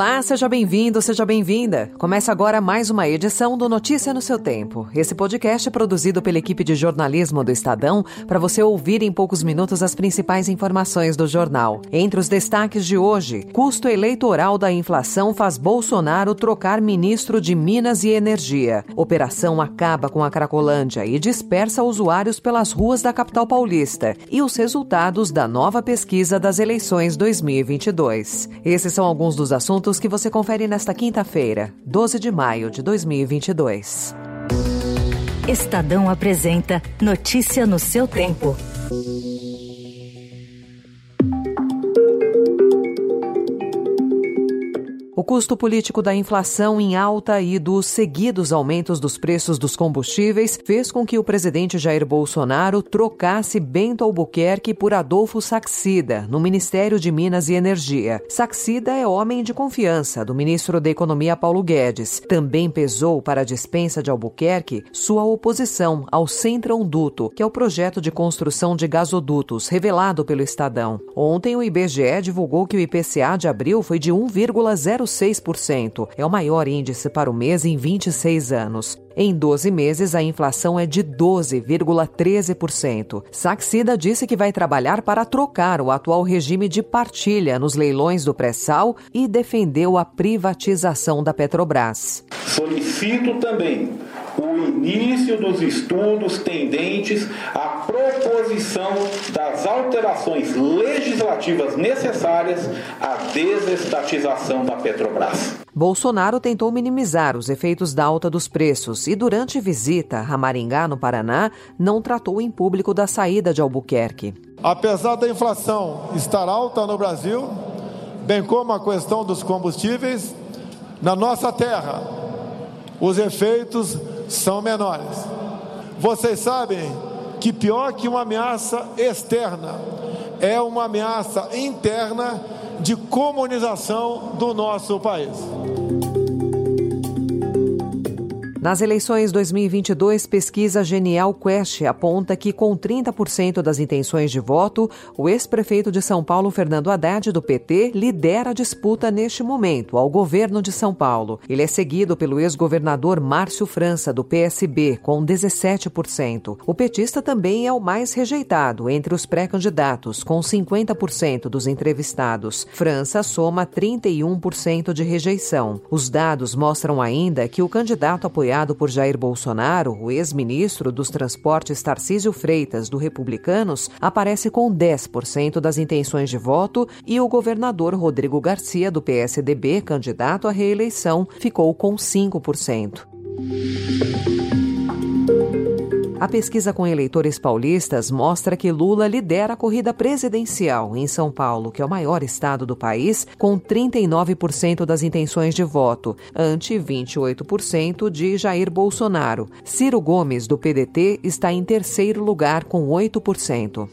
Olá, seja bem-vindo, seja bem-vinda. Começa agora mais uma edição do Notícia no seu Tempo. Esse podcast é produzido pela equipe de jornalismo do Estadão para você ouvir em poucos minutos as principais informações do jornal. Entre os destaques de hoje, custo eleitoral da inflação faz Bolsonaro trocar ministro de Minas e Energia. Operação acaba com a Cracolândia e dispersa usuários pelas ruas da capital paulista. E os resultados da nova pesquisa das eleições 2022. Esses são alguns dos assuntos assuntos que você confere nesta quinta-feira, 12 de maio de 2022. Estadão apresenta Notícia no seu tempo. O custo político da inflação em alta e dos seguidos aumentos dos preços dos combustíveis fez com que o presidente Jair Bolsonaro trocasse Bento Albuquerque por Adolfo Saxida, no Ministério de Minas e Energia. Saxida é homem de confiança do ministro da Economia Paulo Guedes. Também pesou para a dispensa de Albuquerque sua oposição ao Centrão Duto, que é o projeto de construção de gasodutos revelado pelo Estadão. Ontem o IBGE divulgou que o IPCA de abril foi de 1,05 0,6%. É o maior índice para o mês em 26 anos. Em 12 meses, a inflação é de 12,13%. Saxida disse que vai trabalhar para trocar o atual regime de partilha nos leilões do pré-sal e defendeu a privatização da Petrobras. Solicito também o início dos estudos tendentes à proposição alterações legislativas necessárias à desestatização da Petrobras. Bolsonaro tentou minimizar os efeitos da alta dos preços e, durante visita a Maringá, no Paraná, não tratou em público da saída de Albuquerque. Apesar da inflação estar alta no Brasil, bem como a questão dos combustíveis, na nossa terra, os efeitos são menores. Vocês sabem que pior que uma ameaça externa é uma ameaça interna de comunização do nosso país. Nas eleições 2022, pesquisa Genial Quest aponta que, com 30% das intenções de voto, o ex-prefeito de São Paulo, Fernando Haddad, do PT, lidera a disputa neste momento ao governo de São Paulo. Ele é seguido pelo ex-governador Márcio França, do PSB, com 17%. O petista também é o mais rejeitado entre os pré-candidatos, com 50% dos entrevistados. França soma 31% de rejeição. Os dados mostram ainda que o candidato apoiado apoiado por Jair Bolsonaro, o ex-ministro dos Transportes Tarcísio Freitas, do Republicanos, aparece com 10% das intenções de voto e o governador Rodrigo Garcia, do PSDB, candidato à reeleição, ficou com 5%. A pesquisa com eleitores paulistas mostra que Lula lidera a corrida presidencial em São Paulo, que é o maior estado do país, com 39% das intenções de voto, ante 28% de Jair Bolsonaro. Ciro Gomes, do PDT, está em terceiro lugar, com 8%.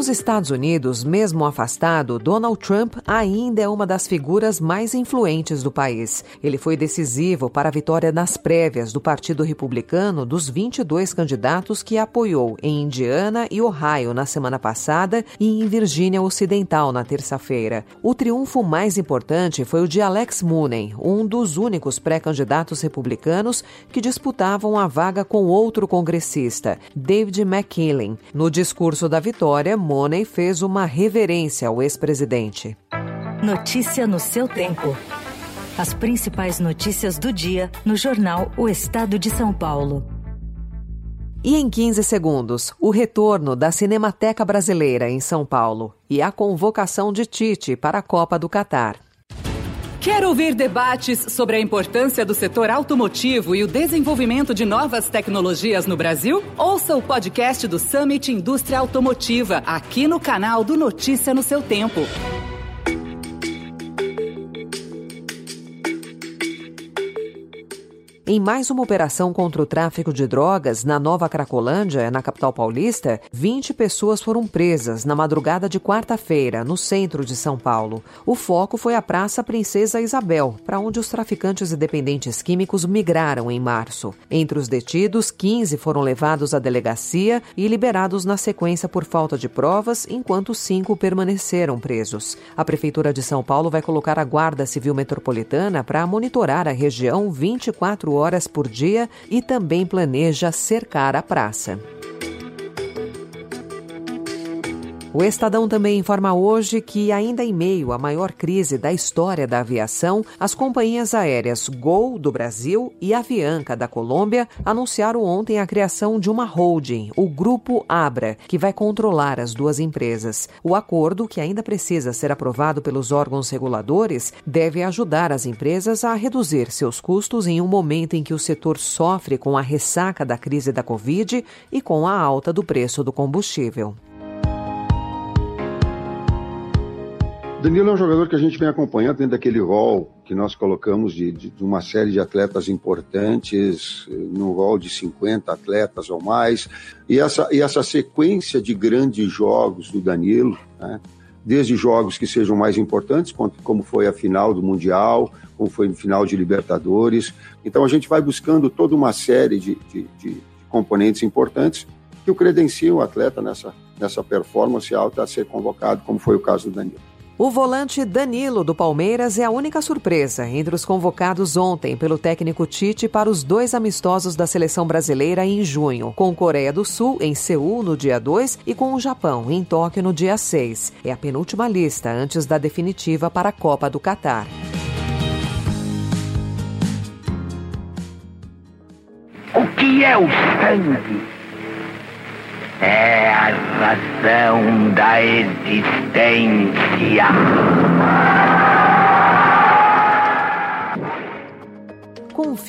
Nos Estados Unidos, mesmo afastado, Donald Trump ainda é uma das figuras mais influentes do país. Ele foi decisivo para a vitória nas prévias do Partido Republicano dos 22 candidatos que apoiou em Indiana e Ohio na semana passada e em Virgínia Ocidental na terça-feira. O triunfo mais importante foi o de Alex Mooney, um dos únicos pré-candidatos republicanos que disputavam a vaga com outro congressista, David McKinley. No discurso da vitória, Money fez uma reverência ao ex-presidente. Notícia no seu tempo. As principais notícias do dia no jornal O Estado de São Paulo. E em 15 segundos, o retorno da Cinemateca Brasileira em São Paulo e a convocação de Tite para a Copa do Catar. Quer ouvir debates sobre a importância do setor automotivo e o desenvolvimento de novas tecnologias no Brasil? Ouça o podcast do Summit Indústria Automotiva, aqui no canal do Notícia no seu Tempo. Em mais uma operação contra o tráfico de drogas na Nova Cracolândia, na capital paulista, 20 pessoas foram presas na madrugada de quarta-feira, no centro de São Paulo. O foco foi a Praça Princesa Isabel, para onde os traficantes e dependentes químicos migraram em março. Entre os detidos, 15 foram levados à delegacia e liberados na sequência por falta de provas, enquanto cinco permaneceram presos. A Prefeitura de São Paulo vai colocar a Guarda Civil Metropolitana para monitorar a região 24 horas por dia e também planeja cercar a praça. O Estadão também informa hoje que, ainda em meio à maior crise da história da aviação, as companhias aéreas Gol do Brasil e Avianca da Colômbia anunciaram ontem a criação de uma holding, o Grupo Abra, que vai controlar as duas empresas. O acordo, que ainda precisa ser aprovado pelos órgãos reguladores, deve ajudar as empresas a reduzir seus custos em um momento em que o setor sofre com a ressaca da crise da Covid e com a alta do preço do combustível. Danilo é um jogador que a gente vem acompanhando dentro daquele rol que nós colocamos de, de, de, uma série de atletas importantes, no rol de 50 atletas ou mais, e essa, e essa sequência de grandes jogos do Danilo, né? desde jogos que sejam mais importantes, como foi a final do Mundial, como foi a final de Libertadores. Então a gente vai buscando toda uma série de, de, de componentes importantes que o credenciam o atleta nessa, nessa performance alta a ser convocado, como foi o caso do Danilo. O volante Danilo do Palmeiras é a única surpresa entre os convocados ontem pelo técnico Tite para os dois amistosos da seleção brasileira em junho, com Coreia do Sul em Seul no dia 2 e com o Japão em Tóquio no dia 6. É a penúltima lista antes da definitiva para a Copa do Catar. O que é o sangue? É a razão da existência.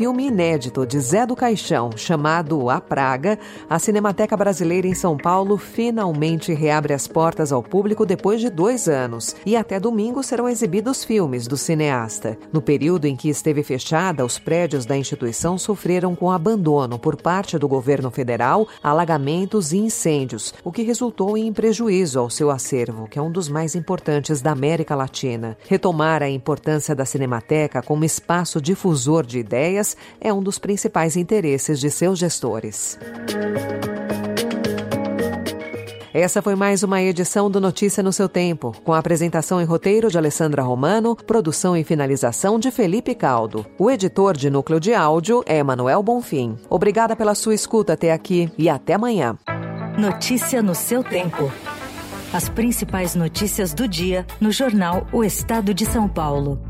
Filme inédito de Zé do Caixão, chamado A Praga, a Cinemateca Brasileira em São Paulo finalmente reabre as portas ao público depois de dois anos. E até domingo serão exibidos filmes do cineasta. No período em que esteve fechada, os prédios da instituição sofreram com abandono por parte do governo federal, alagamentos e incêndios, o que resultou em prejuízo ao seu acervo, que é um dos mais importantes da América Latina. Retomar a importância da Cinemateca como espaço difusor de ideias é um dos principais interesses de seus gestores. Essa foi mais uma edição do Notícia no seu tempo, com a apresentação e roteiro de Alessandra Romano, produção e finalização de Felipe Caldo. O editor de núcleo de áudio é Manuel Bonfim. Obrigada pela sua escuta até aqui e até amanhã. Notícia no seu tempo. As principais notícias do dia no jornal O Estado de São Paulo.